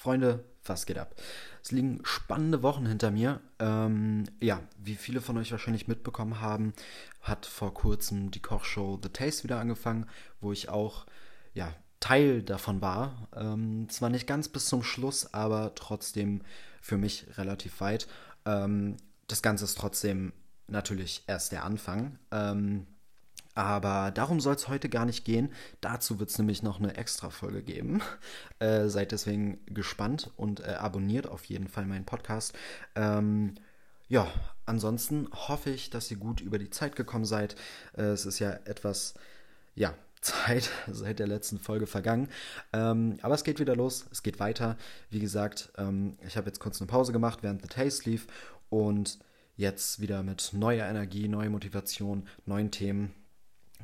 Freunde, was geht ab? Es liegen spannende Wochen hinter mir. Ähm, ja, wie viele von euch wahrscheinlich mitbekommen haben, hat vor kurzem die Kochshow The Taste wieder angefangen, wo ich auch ja, Teil davon war. Ähm, zwar nicht ganz bis zum Schluss, aber trotzdem für mich relativ weit. Ähm, das Ganze ist trotzdem natürlich erst der Anfang. Ähm, aber darum soll es heute gar nicht gehen. Dazu wird es nämlich noch eine Extra-Folge geben. Äh, seid deswegen gespannt und äh, abonniert auf jeden Fall meinen Podcast. Ähm, ja, ansonsten hoffe ich, dass ihr gut über die Zeit gekommen seid. Äh, es ist ja etwas, ja, Zeit seit der letzten Folge vergangen. Ähm, aber es geht wieder los, es geht weiter. Wie gesagt, ähm, ich habe jetzt kurz eine Pause gemacht, während The Taste lief. Und jetzt wieder mit neuer Energie, neuer Motivation, neuen Themen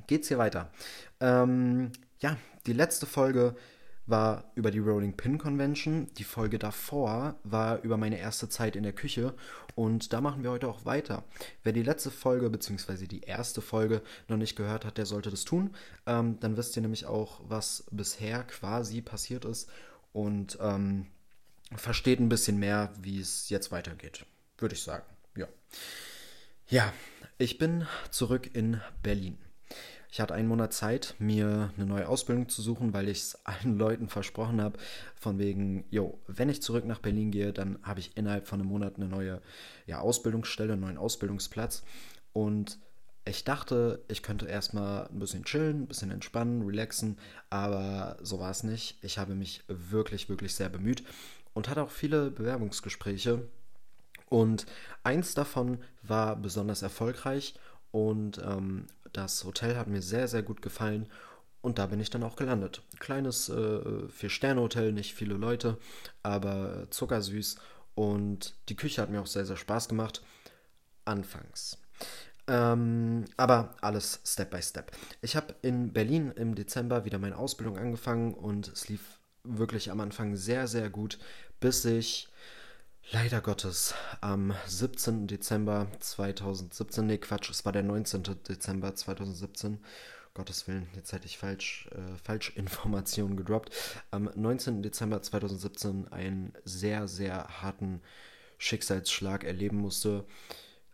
geht's hier weiter. Ähm, ja, die letzte Folge war über die Rolling Pin Convention. Die Folge davor war über meine erste Zeit in der Küche. Und da machen wir heute auch weiter. Wer die letzte Folge bzw. die erste Folge noch nicht gehört hat, der sollte das tun. Ähm, dann wisst ihr nämlich auch, was bisher quasi passiert ist. Und ähm, versteht ein bisschen mehr, wie es jetzt weitergeht. Würde ich sagen. Ja. Ja, ich bin zurück in Berlin. Ich hatte einen Monat Zeit, mir eine neue Ausbildung zu suchen, weil ich es allen Leuten versprochen habe, von wegen, jo, wenn ich zurück nach Berlin gehe, dann habe ich innerhalb von einem Monat eine neue ja, Ausbildungsstelle, einen neuen Ausbildungsplatz. Und ich dachte, ich könnte erstmal ein bisschen chillen, ein bisschen entspannen, relaxen, aber so war es nicht. Ich habe mich wirklich, wirklich sehr bemüht und hatte auch viele Bewerbungsgespräche. Und eins davon war besonders erfolgreich und ähm, das Hotel hat mir sehr, sehr gut gefallen und da bin ich dann auch gelandet. Kleines äh, Vier-Sterne-Hotel, nicht viele Leute, aber zuckersüß und die Küche hat mir auch sehr, sehr Spaß gemacht. Anfangs. Ähm, aber alles Step by Step. Ich habe in Berlin im Dezember wieder meine Ausbildung angefangen und es lief wirklich am Anfang sehr, sehr gut, bis ich Leider Gottes, am 17. Dezember 2017, nee Quatsch, es war der 19. Dezember 2017, Gottes Willen, jetzt hätte ich falsch, äh, falsch Informationen gedroppt, am 19. Dezember 2017 einen sehr, sehr harten Schicksalsschlag erleben musste.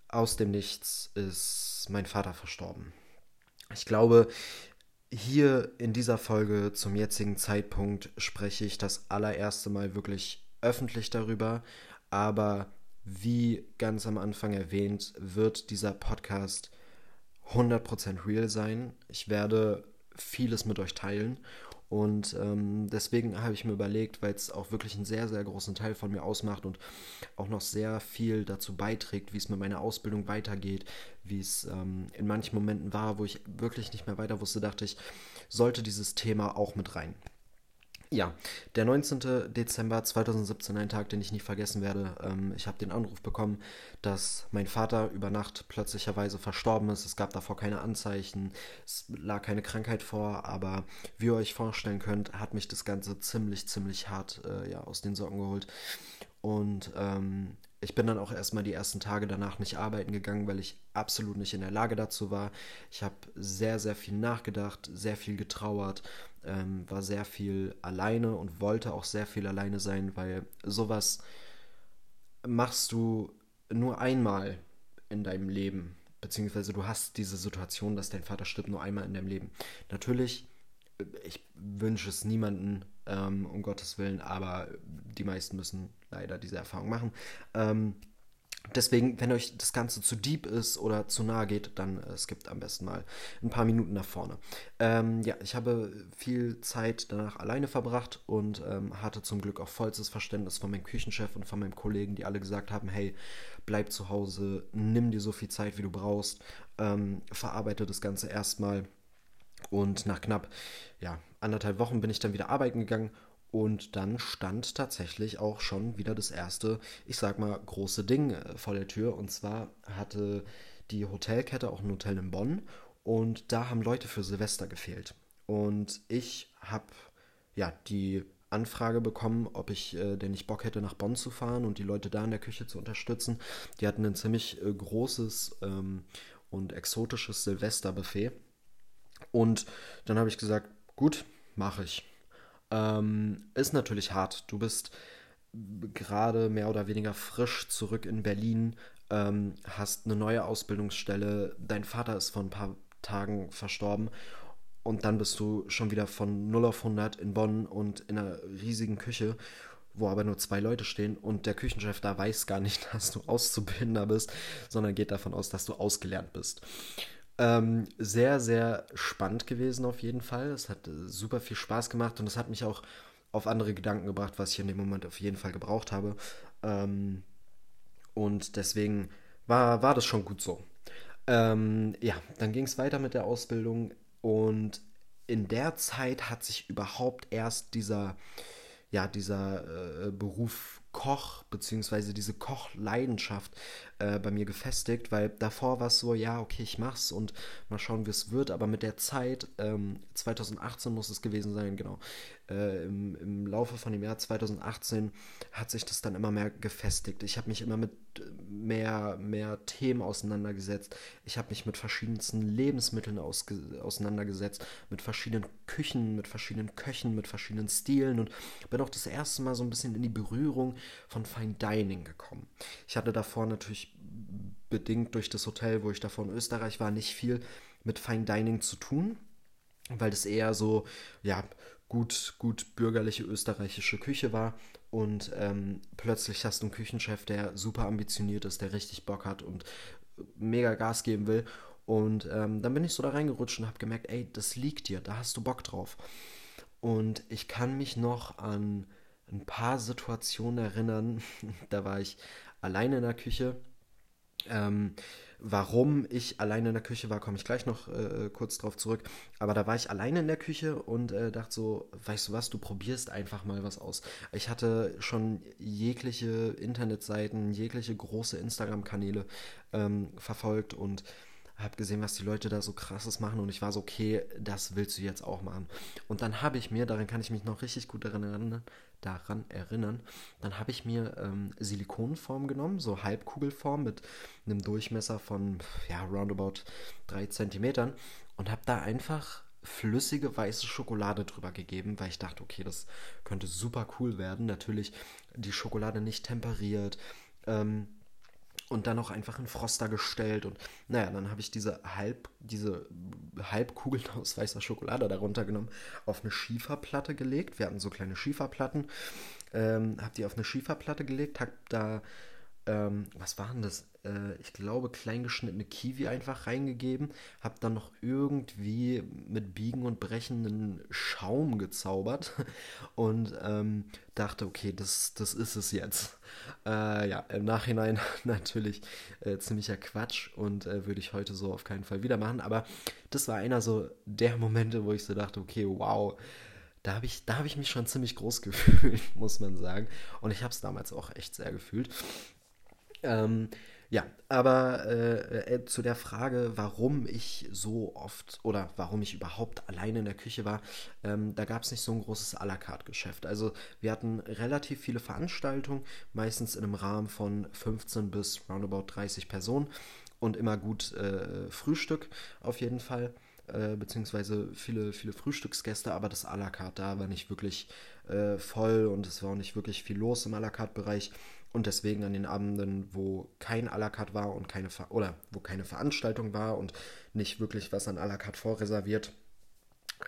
Aus dem Nichts ist mein Vater verstorben. Ich glaube, hier in dieser Folge zum jetzigen Zeitpunkt spreche ich das allererste Mal wirklich öffentlich darüber, aber wie ganz am Anfang erwähnt, wird dieser Podcast 100% real sein. Ich werde vieles mit euch teilen. Und ähm, deswegen habe ich mir überlegt, weil es auch wirklich einen sehr, sehr großen Teil von mir ausmacht und auch noch sehr viel dazu beiträgt, wie es mit meiner Ausbildung weitergeht, wie es ähm, in manchen Momenten war, wo ich wirklich nicht mehr weiter wusste, dachte ich, sollte dieses Thema auch mit rein. Ja, der 19. Dezember 2017, ein Tag, den ich nicht vergessen werde. Ähm, ich habe den Anruf bekommen, dass mein Vater über Nacht plötzlicherweise verstorben ist. Es gab davor keine Anzeichen, es lag keine Krankheit vor, aber wie ihr euch vorstellen könnt, hat mich das Ganze ziemlich, ziemlich hart äh, ja, aus den Socken geholt. Und ähm, ich bin dann auch erstmal die ersten Tage danach nicht arbeiten gegangen, weil ich absolut nicht in der Lage dazu war. Ich habe sehr, sehr viel nachgedacht, sehr viel getrauert, ähm, war sehr viel alleine und wollte auch sehr viel alleine sein, weil sowas machst du nur einmal in deinem Leben. Beziehungsweise du hast diese Situation, dass dein Vater stirbt, nur einmal in deinem Leben. Natürlich, ich wünsche es niemanden, ähm, um Gottes Willen, aber die meisten müssen leider diese Erfahrung machen. Ähm, deswegen, wenn euch das Ganze zu deep ist oder zu nahe geht, dann äh, skippt am besten mal ein paar Minuten nach vorne. Ähm, ja, ich habe viel Zeit danach alleine verbracht und ähm, hatte zum Glück auch vollstes Verständnis von meinem Küchenchef und von meinem Kollegen, die alle gesagt haben, hey, bleib zu Hause, nimm dir so viel Zeit, wie du brauchst, ähm, verarbeite das Ganze erstmal. Und nach knapp ja, anderthalb Wochen bin ich dann wieder arbeiten gegangen und dann stand tatsächlich auch schon wieder das erste, ich sag mal, große Ding äh, vor der Tür. Und zwar hatte die Hotelkette auch ein Hotel in Bonn und da haben Leute für Silvester gefehlt. Und ich habe ja die Anfrage bekommen, ob ich äh, denn nicht Bock hätte, nach Bonn zu fahren und die Leute da in der Küche zu unterstützen. Die hatten ein ziemlich äh, großes ähm, und exotisches Silvesterbuffet. Und dann habe ich gesagt, gut, mache ich. Ähm, ist natürlich hart. Du bist gerade mehr oder weniger frisch zurück in Berlin, ähm, hast eine neue Ausbildungsstelle, dein Vater ist vor ein paar Tagen verstorben und dann bist du schon wieder von 0 auf 100 in Bonn und in einer riesigen Küche, wo aber nur zwei Leute stehen und der Küchenchef da weiß gar nicht, dass du Auszubildender bist, sondern geht davon aus, dass du ausgelernt bist. Ähm, sehr, sehr spannend gewesen auf jeden Fall. Es hat äh, super viel Spaß gemacht und es hat mich auch auf andere Gedanken gebracht, was ich in dem Moment auf jeden Fall gebraucht habe. Ähm, und deswegen war, war das schon gut so. Ähm, ja, dann ging es weiter mit der Ausbildung und in der Zeit hat sich überhaupt erst dieser, ja, dieser äh, Beruf Koch, beziehungsweise diese Kochleidenschaft äh, bei mir gefestigt, weil davor war es so, ja, okay, ich mach's und mal schauen, wie es wird, aber mit der Zeit, ähm, 2018 muss es gewesen sein, genau, äh, im, im Laufe von dem Jahr 2018 hat sich das dann immer mehr gefestigt. Ich habe mich immer mit mehr, mehr Themen auseinandergesetzt. Ich habe mich mit verschiedensten Lebensmitteln auseinandergesetzt, mit verschiedenen Küchen, mit verschiedenen Köchen, mit verschiedenen Stilen und bin auch das erste Mal so ein bisschen in die Berührung von Fine Dining gekommen. Ich hatte davor natürlich bedingt durch das Hotel, wo ich davor in Österreich war, nicht viel mit Fine Dining zu tun, weil das eher so, ja, gut, gut bürgerliche österreichische Küche war. Und ähm, plötzlich hast du einen Küchenchef, der super ambitioniert ist, der richtig Bock hat und mega Gas geben will. Und ähm, dann bin ich so da reingerutscht und habe gemerkt, ey, das liegt dir, da hast du Bock drauf. Und ich kann mich noch an ein paar Situationen erinnern. da war ich alleine in der Küche. Ähm, warum ich alleine in der Küche war, komme ich gleich noch äh, kurz drauf zurück. Aber da war ich alleine in der Küche und äh, dachte so, weißt du was, du probierst einfach mal was aus. Ich hatte schon jegliche Internetseiten, jegliche große Instagram-Kanäle ähm, verfolgt und habe gesehen, was die Leute da so krasses machen und ich war so, okay, das willst du jetzt auch machen. Und dann habe ich mir, daran kann ich mich noch richtig gut daran erinnern, daran erinnern, dann habe ich mir ähm, Silikonform genommen, so Halbkugelform mit einem Durchmesser von, ja, roundabout 3 cm und habe da einfach flüssige weiße Schokolade drüber gegeben, weil ich dachte, okay, das könnte super cool werden. Natürlich die Schokolade nicht temperiert. Ähm, und dann auch einfach in Froster gestellt und naja, dann habe ich diese halb diese Halbkugeln aus weißer Schokolade darunter genommen, auf eine Schieferplatte gelegt. Wir hatten so kleine Schieferplatten, ähm, habe die auf eine Schieferplatte gelegt, habe da ähm, was war denn das? Äh, ich glaube, kleingeschnittene Kiwi einfach reingegeben. Hab dann noch irgendwie mit Biegen und Brechen einen Schaum gezaubert und ähm, dachte, okay, das, das ist es jetzt. Äh, ja, im Nachhinein natürlich äh, ziemlicher Quatsch und äh, würde ich heute so auf keinen Fall wieder machen. Aber das war einer so der Momente, wo ich so dachte, okay, wow da habe ich, hab ich mich schon ziemlich groß gefühlt, muss man sagen. Und ich habe es damals auch echt sehr gefühlt. Ähm, ja, aber äh, äh, zu der Frage, warum ich so oft oder warum ich überhaupt alleine in der Küche war, ähm, da gab es nicht so ein großes à la carte Geschäft. Also wir hatten relativ viele Veranstaltungen, meistens in einem Rahmen von 15 bis roundabout 30 Personen und immer gut äh, Frühstück auf jeden Fall. Äh, beziehungsweise viele, viele Frühstücksgäste, aber das à la carte da war nicht wirklich äh, voll und es war auch nicht wirklich viel los im à la carte Bereich. Und deswegen an den Abenden, wo kein à la carte war und keine Ver oder wo keine Veranstaltung war und nicht wirklich was an à la carte vorreserviert,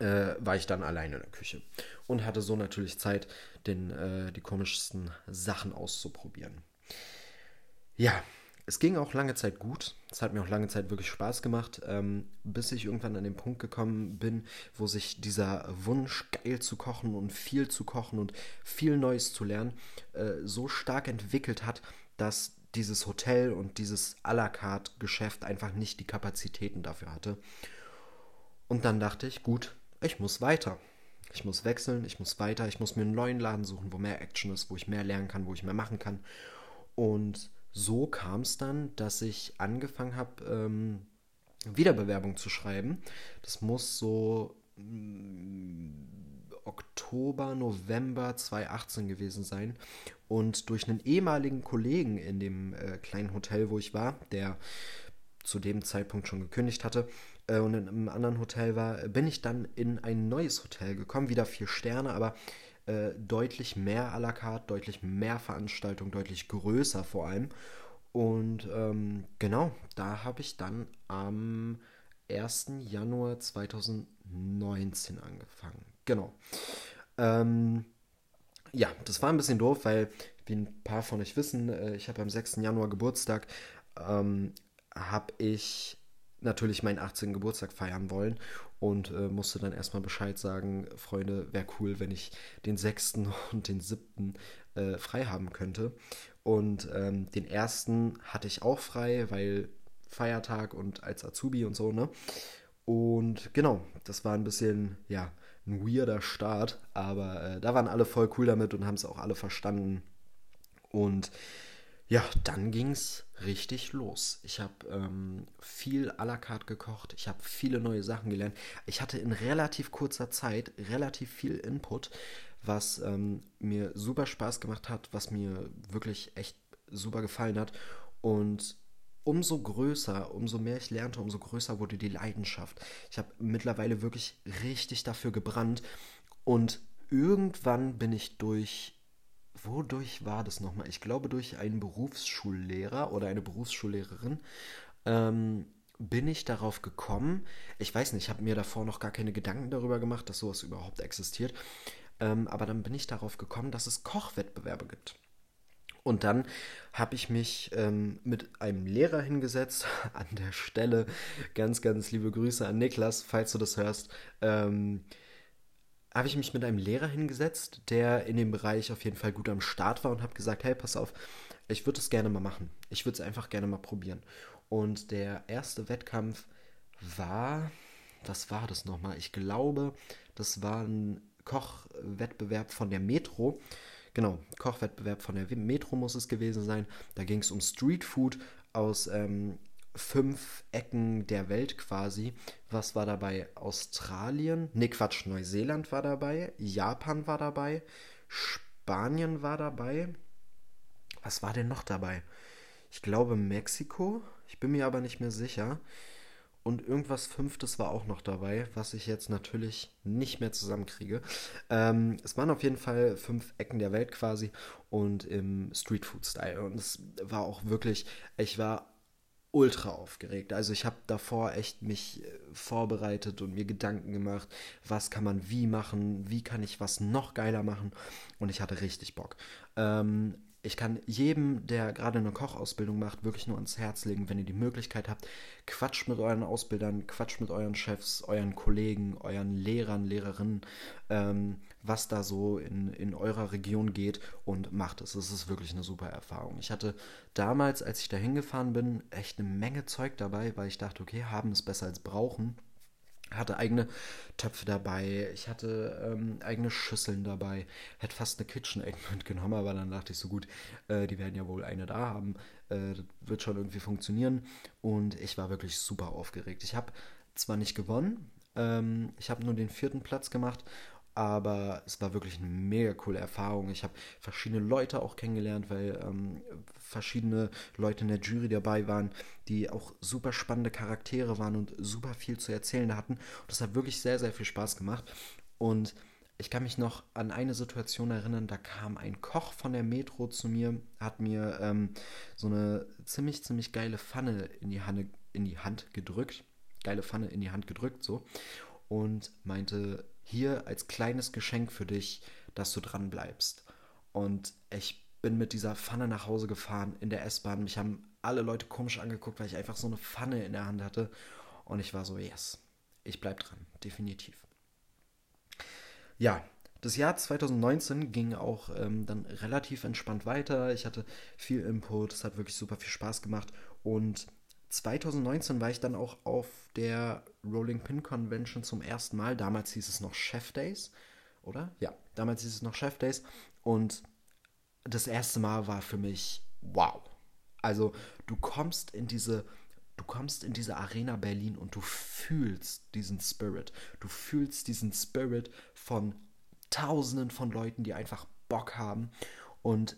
äh, war ich dann alleine in der Küche und hatte so natürlich Zeit, den, äh, die komischsten Sachen auszuprobieren. Ja, es ging auch lange Zeit gut. Es hat mir auch lange Zeit wirklich Spaß gemacht, ähm, bis ich irgendwann an den Punkt gekommen bin, wo sich dieser Wunsch, geil zu kochen und viel zu kochen und viel Neues zu lernen, äh, so stark entwickelt hat, dass dieses Hotel und dieses à la carte Geschäft einfach nicht die Kapazitäten dafür hatte. Und dann dachte ich, gut, ich muss weiter. Ich muss wechseln, ich muss weiter, ich muss mir einen neuen Laden suchen, wo mehr Action ist, wo ich mehr lernen kann, wo ich mehr machen kann. Und so kam es dann, dass ich angefangen habe, ähm, Wiederbewerbung zu schreiben. Das muss so mm, Oktober, November 2018 gewesen sein. Und durch einen ehemaligen Kollegen in dem äh, kleinen Hotel, wo ich war, der zu dem Zeitpunkt schon gekündigt hatte, äh, und in einem anderen Hotel war, bin ich dann in ein neues Hotel gekommen, wieder vier Sterne, aber äh, deutlich mehr à la carte, deutlich mehr Veranstaltung, deutlich größer vor allem. Und ähm, genau, da habe ich dann am 1. Januar 2019 angefangen. Genau. Ähm, ja, das war ein bisschen doof, weil, wie ein paar von euch wissen, äh, ich habe am 6. Januar Geburtstag, ähm, habe ich natürlich meinen 18. Geburtstag feiern wollen und äh, musste dann erstmal Bescheid sagen, Freunde, wäre cool, wenn ich den 6. und den 7. Äh, frei haben könnte. Und ähm, den ersten hatte ich auch frei, weil Feiertag und als Azubi und so, ne? Und genau, das war ein bisschen, ja, ein weirder Start, aber äh, da waren alle voll cool damit und haben es auch alle verstanden. Und ja, dann ging es richtig los. Ich habe ähm, viel à la carte gekocht, ich habe viele neue Sachen gelernt. Ich hatte in relativ kurzer Zeit relativ viel Input, was ähm, mir super Spaß gemacht hat, was mir wirklich echt super gefallen hat. Und umso größer, umso mehr ich lernte, umso größer wurde die Leidenschaft. Ich habe mittlerweile wirklich richtig dafür gebrannt und irgendwann bin ich durch, wodurch war das nochmal? Ich glaube durch einen Berufsschullehrer oder eine Berufsschullehrerin. Ähm, bin ich darauf gekommen, ich weiß nicht, ich habe mir davor noch gar keine Gedanken darüber gemacht, dass sowas überhaupt existiert, ähm, aber dann bin ich darauf gekommen, dass es Kochwettbewerbe gibt. Und dann habe ich mich ähm, mit einem Lehrer hingesetzt. An der Stelle ganz, ganz liebe Grüße an Niklas, falls du das hörst. Ähm, habe ich mich mit einem Lehrer hingesetzt, der in dem Bereich auf jeden Fall gut am Start war und habe gesagt, hey, pass auf, ich würde es gerne mal machen. Ich würde es einfach gerne mal probieren. Und der erste Wettkampf war, was war das nochmal? Ich glaube, das war ein Kochwettbewerb von der Metro. Genau, Kochwettbewerb von der Metro muss es gewesen sein. Da ging es um Streetfood aus ähm, fünf Ecken der Welt quasi. Was war dabei? Australien? Ne, Quatsch, Neuseeland war dabei, Japan war dabei, Spanien war dabei. Was war denn noch dabei? Ich glaube Mexiko. Ich bin mir aber nicht mehr sicher. Und irgendwas Fünftes war auch noch dabei, was ich jetzt natürlich nicht mehr zusammenkriege. Ähm, es waren auf jeden Fall fünf Ecken der Welt quasi und im Streetfood-Style. Und es war auch wirklich, ich war ultra aufgeregt. Also ich habe davor echt mich äh, vorbereitet und mir Gedanken gemacht, was kann man wie machen, wie kann ich was noch geiler machen. Und ich hatte richtig Bock. Ähm, ich kann jedem, der gerade eine Kochausbildung macht, wirklich nur ans Herz legen, wenn ihr die Möglichkeit habt, quatscht mit euren Ausbildern, quatscht mit euren Chefs, euren Kollegen, euren Lehrern, Lehrerinnen, ähm, was da so in, in eurer Region geht und macht es. Es ist wirklich eine super Erfahrung. Ich hatte damals, als ich da hingefahren bin, echt eine Menge Zeug dabei, weil ich dachte, okay, haben ist besser als brauchen hatte eigene Töpfe dabei, ich hatte ähm, eigene Schüsseln dabei, hätte fast eine KitchenAid mitgenommen, aber dann dachte ich so gut, äh, die werden ja wohl eine da haben, äh, das wird schon irgendwie funktionieren und ich war wirklich super aufgeregt. Ich habe zwar nicht gewonnen, ähm, ich habe nur den vierten Platz gemacht aber es war wirklich eine mega coole Erfahrung. Ich habe verschiedene Leute auch kennengelernt, weil ähm, verschiedene Leute in der Jury dabei waren, die auch super spannende Charaktere waren und super viel zu erzählen hatten. Und das hat wirklich sehr, sehr viel Spaß gemacht. Und ich kann mich noch an eine Situation erinnern, da kam ein Koch von der Metro zu mir, hat mir ähm, so eine ziemlich, ziemlich geile Pfanne in die, Hand, in die Hand gedrückt. Geile Pfanne in die Hand gedrückt, so. Und meinte, hier als kleines Geschenk für dich, dass du dran bleibst. Und ich bin mit dieser Pfanne nach Hause gefahren in der S-Bahn. Mich haben alle Leute komisch angeguckt, weil ich einfach so eine Pfanne in der Hand hatte. Und ich war so, yes, ich bleib dran, definitiv. Ja, das Jahr 2019 ging auch ähm, dann relativ entspannt weiter. Ich hatte viel Input, es hat wirklich super viel Spaß gemacht. Und 2019 war ich dann auch auf der Rolling Pin Convention zum ersten Mal. Damals hieß es noch Chef Days, oder? Ja, damals hieß es noch Chef Days. Und das erste Mal war für mich wow. Also du kommst in diese, du kommst in diese Arena Berlin und du fühlst diesen Spirit. Du fühlst diesen Spirit von Tausenden von Leuten, die einfach Bock haben. Und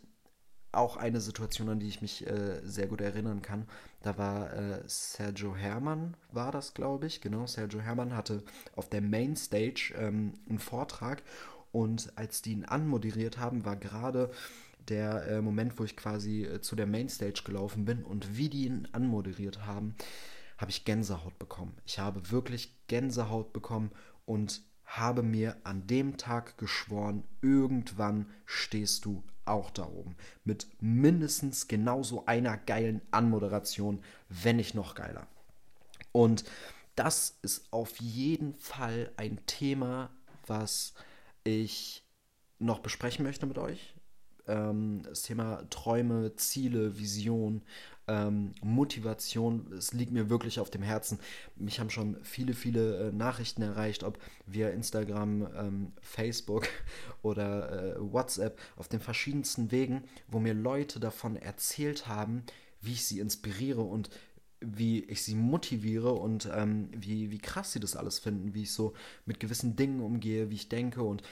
auch eine Situation, an die ich mich äh, sehr gut erinnern kann. Da war äh, Sergio Herrmann, war das, glaube ich. Genau, Sergio Herrmann hatte auf der Mainstage ähm, einen Vortrag und als die ihn anmoderiert haben, war gerade der äh, Moment, wo ich quasi äh, zu der Mainstage gelaufen bin und wie die ihn anmoderiert haben, habe ich Gänsehaut bekommen. Ich habe wirklich Gänsehaut bekommen und habe mir an dem Tag geschworen, irgendwann stehst du auch da oben. Mit mindestens genauso einer geilen Anmoderation, wenn nicht noch geiler. Und das ist auf jeden Fall ein Thema, was ich noch besprechen möchte mit euch. Ähm, das Thema Träume, Ziele, Vision, ähm, Motivation, es liegt mir wirklich auf dem Herzen. Mich haben schon viele, viele äh, Nachrichten erreicht, ob via Instagram, ähm, Facebook oder äh, WhatsApp, auf den verschiedensten Wegen, wo mir Leute davon erzählt haben, wie ich sie inspiriere und wie ich sie motiviere und ähm, wie, wie krass sie das alles finden, wie ich so mit gewissen Dingen umgehe, wie ich denke und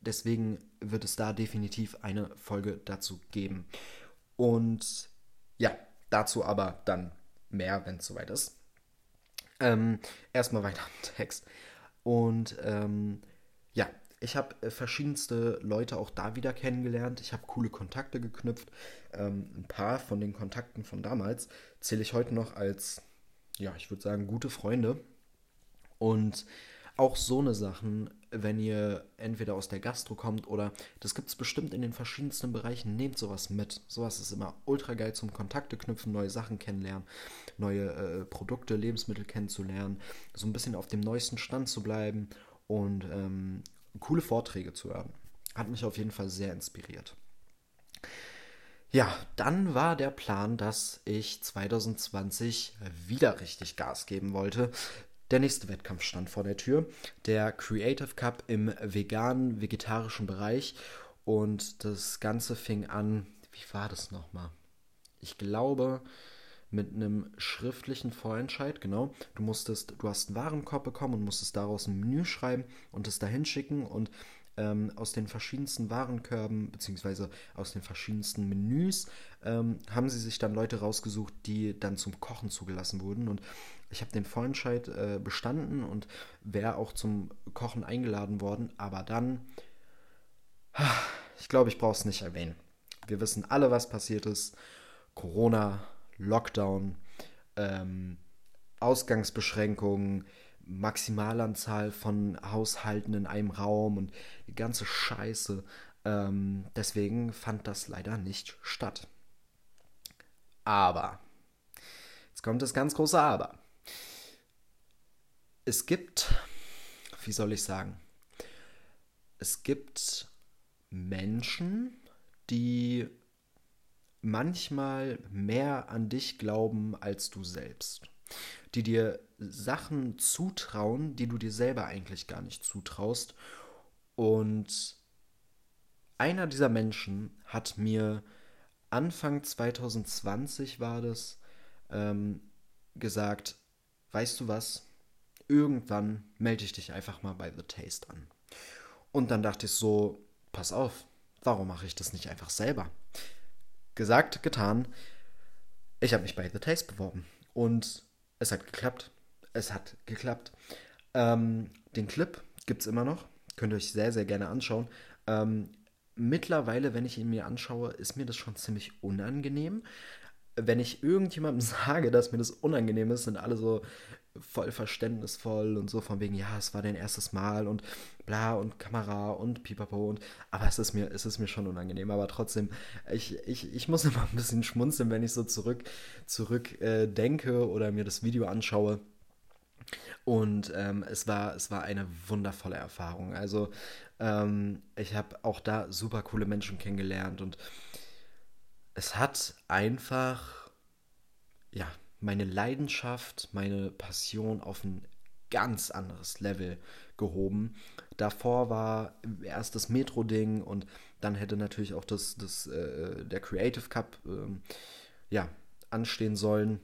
deswegen wird es da definitiv eine Folge dazu geben. Und ja, Dazu aber dann mehr, wenn es soweit ist. Ähm, erstmal weiter im Text. Und ähm, ja, ich habe äh, verschiedenste Leute auch da wieder kennengelernt. Ich habe coole Kontakte geknüpft. Ähm, ein paar von den Kontakten von damals zähle ich heute noch als, ja, ich würde sagen, gute Freunde. Und auch so eine Sachen, wenn ihr entweder aus der Gastro kommt oder das gibt es bestimmt in den verschiedensten Bereichen, nehmt sowas mit. Sowas ist immer ultra geil zum Kontakte knüpfen, neue Sachen kennenlernen, neue äh, Produkte, Lebensmittel kennenzulernen, so ein bisschen auf dem neuesten Stand zu bleiben und ähm, coole Vorträge zu hören. Hat mich auf jeden Fall sehr inspiriert. Ja, dann war der Plan, dass ich 2020 wieder richtig Gas geben wollte. Der nächste Wettkampf stand vor der Tür, der Creative Cup im veganen, vegetarischen Bereich. Und das Ganze fing an, wie war das nochmal? Ich glaube, mit einem schriftlichen Vorentscheid, genau. Du musstest, du hast einen Warenkorb bekommen und musstest daraus ein Menü schreiben und es dahin schicken und ähm, aus den verschiedensten Warenkörben beziehungsweise aus den verschiedensten Menüs ähm, haben sie sich dann Leute rausgesucht, die dann zum Kochen zugelassen wurden und ich habe den Vorentscheid äh, bestanden und wäre auch zum Kochen eingeladen worden, aber dann, ich glaube, ich brauche es nicht erwähnen. Wir wissen alle, was passiert ist. Corona, Lockdown, ähm, Ausgangsbeschränkungen, Maximalanzahl von Haushalten in einem Raum und die ganze Scheiße. Ähm, deswegen fand das leider nicht statt. Aber, jetzt kommt das ganz große Aber es gibt, wie soll ich sagen, es gibt Menschen, die manchmal mehr an dich glauben als du selbst. Die dir Sachen zutrauen, die du dir selber eigentlich gar nicht zutraust. Und einer dieser Menschen hat mir Anfang 2020 war das ähm, gesagt, weißt du was, irgendwann melde ich dich einfach mal bei The Taste an. Und dann dachte ich so, pass auf, warum mache ich das nicht einfach selber? Gesagt, getan. Ich habe mich bei The Taste beworben und es hat geklappt. Es hat geklappt. Ähm, den Clip gibt es immer noch. Könnt ihr euch sehr, sehr gerne anschauen. Ähm, mittlerweile, wenn ich ihn mir anschaue, ist mir das schon ziemlich unangenehm. Wenn ich irgendjemandem sage, dass mir das unangenehm ist, sind alle so, voll verständnisvoll und so von wegen, ja, es war dein erstes Mal und bla und Kamera und pipapo und aber es ist mir, es ist mir schon unangenehm, aber trotzdem, ich, ich, ich muss immer ein bisschen schmunzeln, wenn ich so zurück, zurück äh, denke oder mir das Video anschaue. Und ähm, es, war, es war eine wundervolle Erfahrung. Also ähm, ich habe auch da super coole Menschen kennengelernt und es hat einfach, ja, meine Leidenschaft, meine Passion auf ein ganz anderes Level gehoben. Davor war erst das Metro-Ding und dann hätte natürlich auch das, das, äh, der Creative Cup äh, ja, anstehen sollen,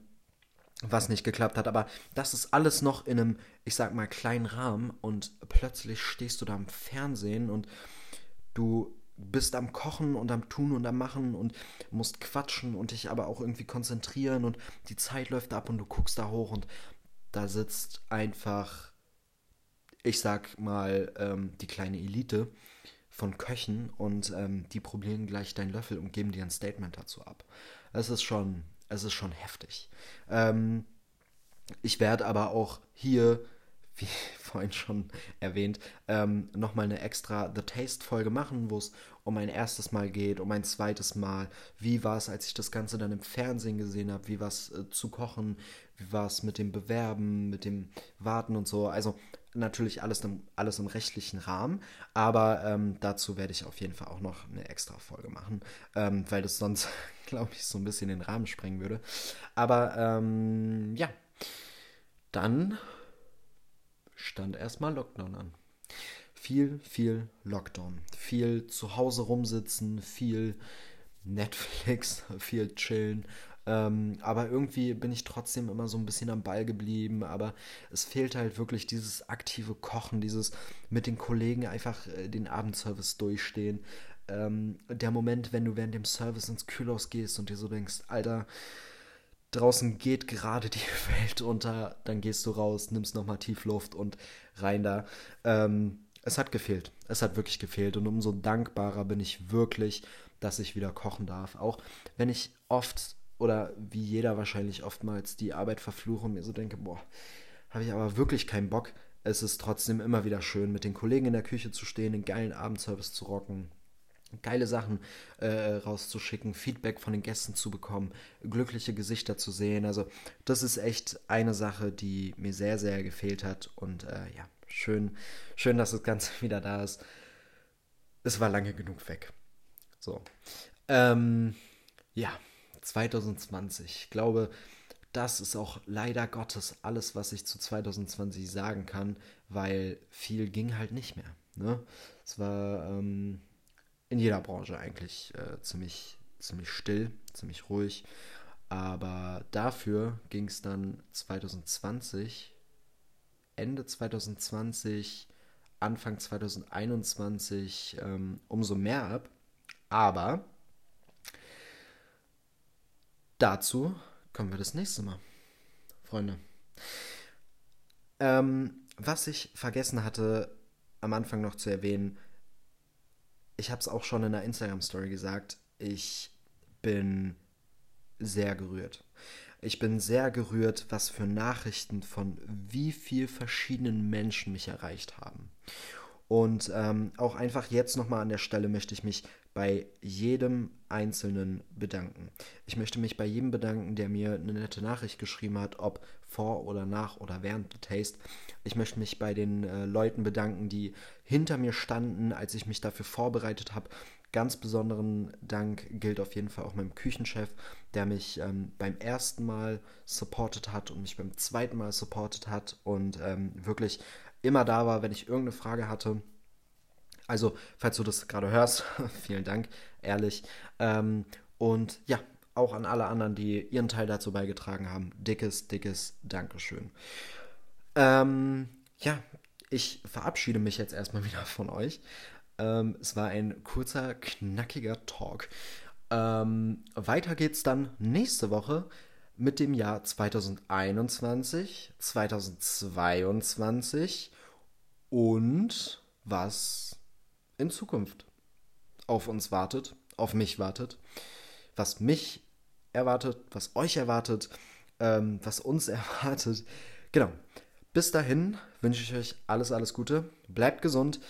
was nicht geklappt hat. Aber das ist alles noch in einem, ich sag mal, kleinen Rahmen und plötzlich stehst du da im Fernsehen und du bist am Kochen und am Tun und am Machen und musst quatschen und dich aber auch irgendwie konzentrieren und die Zeit läuft ab und du guckst da hoch und da sitzt einfach, ich sag mal, ähm, die kleine Elite von Köchen und ähm, die probieren gleich deinen Löffel und geben dir ein Statement dazu ab. Es ist schon, es ist schon heftig. Ähm, ich werde aber auch hier wie vorhin schon erwähnt, ähm, nochmal eine extra The Taste-Folge machen, wo es um ein erstes Mal geht, um ein zweites Mal. Wie war es, als ich das Ganze dann im Fernsehen gesehen habe? Wie war es äh, zu kochen? Wie war es mit dem Bewerben, mit dem Warten und so? Also natürlich alles im, alles im rechtlichen Rahmen, aber ähm, dazu werde ich auf jeden Fall auch noch eine extra Folge machen, ähm, weil das sonst, glaube ich, so ein bisschen den Rahmen sprengen würde. Aber ähm, ja, dann stand erstmal Lockdown an. Viel, viel Lockdown. Viel zu Hause rumsitzen, viel Netflix, viel chillen. Ähm, aber irgendwie bin ich trotzdem immer so ein bisschen am Ball geblieben. Aber es fehlt halt wirklich dieses aktive Kochen, dieses mit den Kollegen einfach äh, den Abendservice durchstehen. Ähm, der Moment, wenn du während dem Service ins Kühlhaus gehst und dir so denkst, Alter, draußen geht gerade die Welt unter, dann gehst du raus, nimmst nochmal Tiefluft und rein da. Ähm, es hat gefehlt. Es hat wirklich gefehlt. Und umso dankbarer bin ich wirklich, dass ich wieder kochen darf. Auch wenn ich oft oder wie jeder wahrscheinlich oftmals die Arbeit verfluche und mir so denke, boah, habe ich aber wirklich keinen Bock. Es ist trotzdem immer wieder schön, mit den Kollegen in der Küche zu stehen, den geilen Abendservice zu rocken, geile Sachen äh, rauszuschicken, Feedback von den Gästen zu bekommen, glückliche Gesichter zu sehen. Also das ist echt eine Sache, die mir sehr, sehr gefehlt hat. Und äh, ja, schön, schön, dass das Ganze wieder da ist. Es war lange genug weg. So. Ähm, ja, 2020. Ich glaube, das ist auch leider Gottes alles, was ich zu 2020 sagen kann, weil viel ging halt nicht mehr. Ne? Es war ähm, in jeder Branche eigentlich äh, ziemlich, ziemlich still, ziemlich ruhig. Aber dafür ging es dann 2020, Ende 2020, Anfang 2021 ähm, umso mehr ab. Aber dazu kommen wir das nächste Mal, Freunde. Ähm, was ich vergessen hatte, am Anfang noch zu erwähnen, ich habe es auch schon in der Instagram-Story gesagt, ich bin sehr gerührt. Ich bin sehr gerührt, was für Nachrichten von wie viel verschiedenen Menschen mich erreicht haben. Und ähm, auch einfach jetzt nochmal an der Stelle möchte ich mich bei jedem Einzelnen bedanken. Ich möchte mich bei jedem bedanken, der mir eine nette Nachricht geschrieben hat, ob vor oder nach oder während der Taste. Ich möchte mich bei den äh, Leuten bedanken, die hinter mir standen, als ich mich dafür vorbereitet habe. Ganz besonderen Dank gilt auf jeden Fall auch meinem Küchenchef, der mich ähm, beim ersten Mal supportet hat und mich beim zweiten Mal supportet hat und ähm, wirklich immer da war, wenn ich irgendeine Frage hatte also, falls du das gerade hörst, vielen Dank, ehrlich. Ähm, und ja, auch an alle anderen, die ihren Teil dazu beigetragen haben. Dickes, dickes Dankeschön. Ähm, ja, ich verabschiede mich jetzt erstmal wieder von euch. Ähm, es war ein kurzer, knackiger Talk. Ähm, weiter geht's dann nächste Woche mit dem Jahr 2021, 2022 und was in Zukunft auf uns wartet, auf mich wartet, was mich erwartet, was euch erwartet, ähm, was uns erwartet. Genau. Bis dahin wünsche ich euch alles, alles Gute. Bleibt gesund.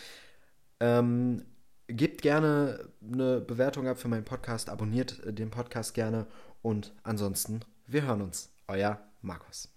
Ähm, gebt gerne eine Bewertung ab für meinen Podcast. Abonniert den Podcast gerne. Und ansonsten, wir hören uns. Euer Markus.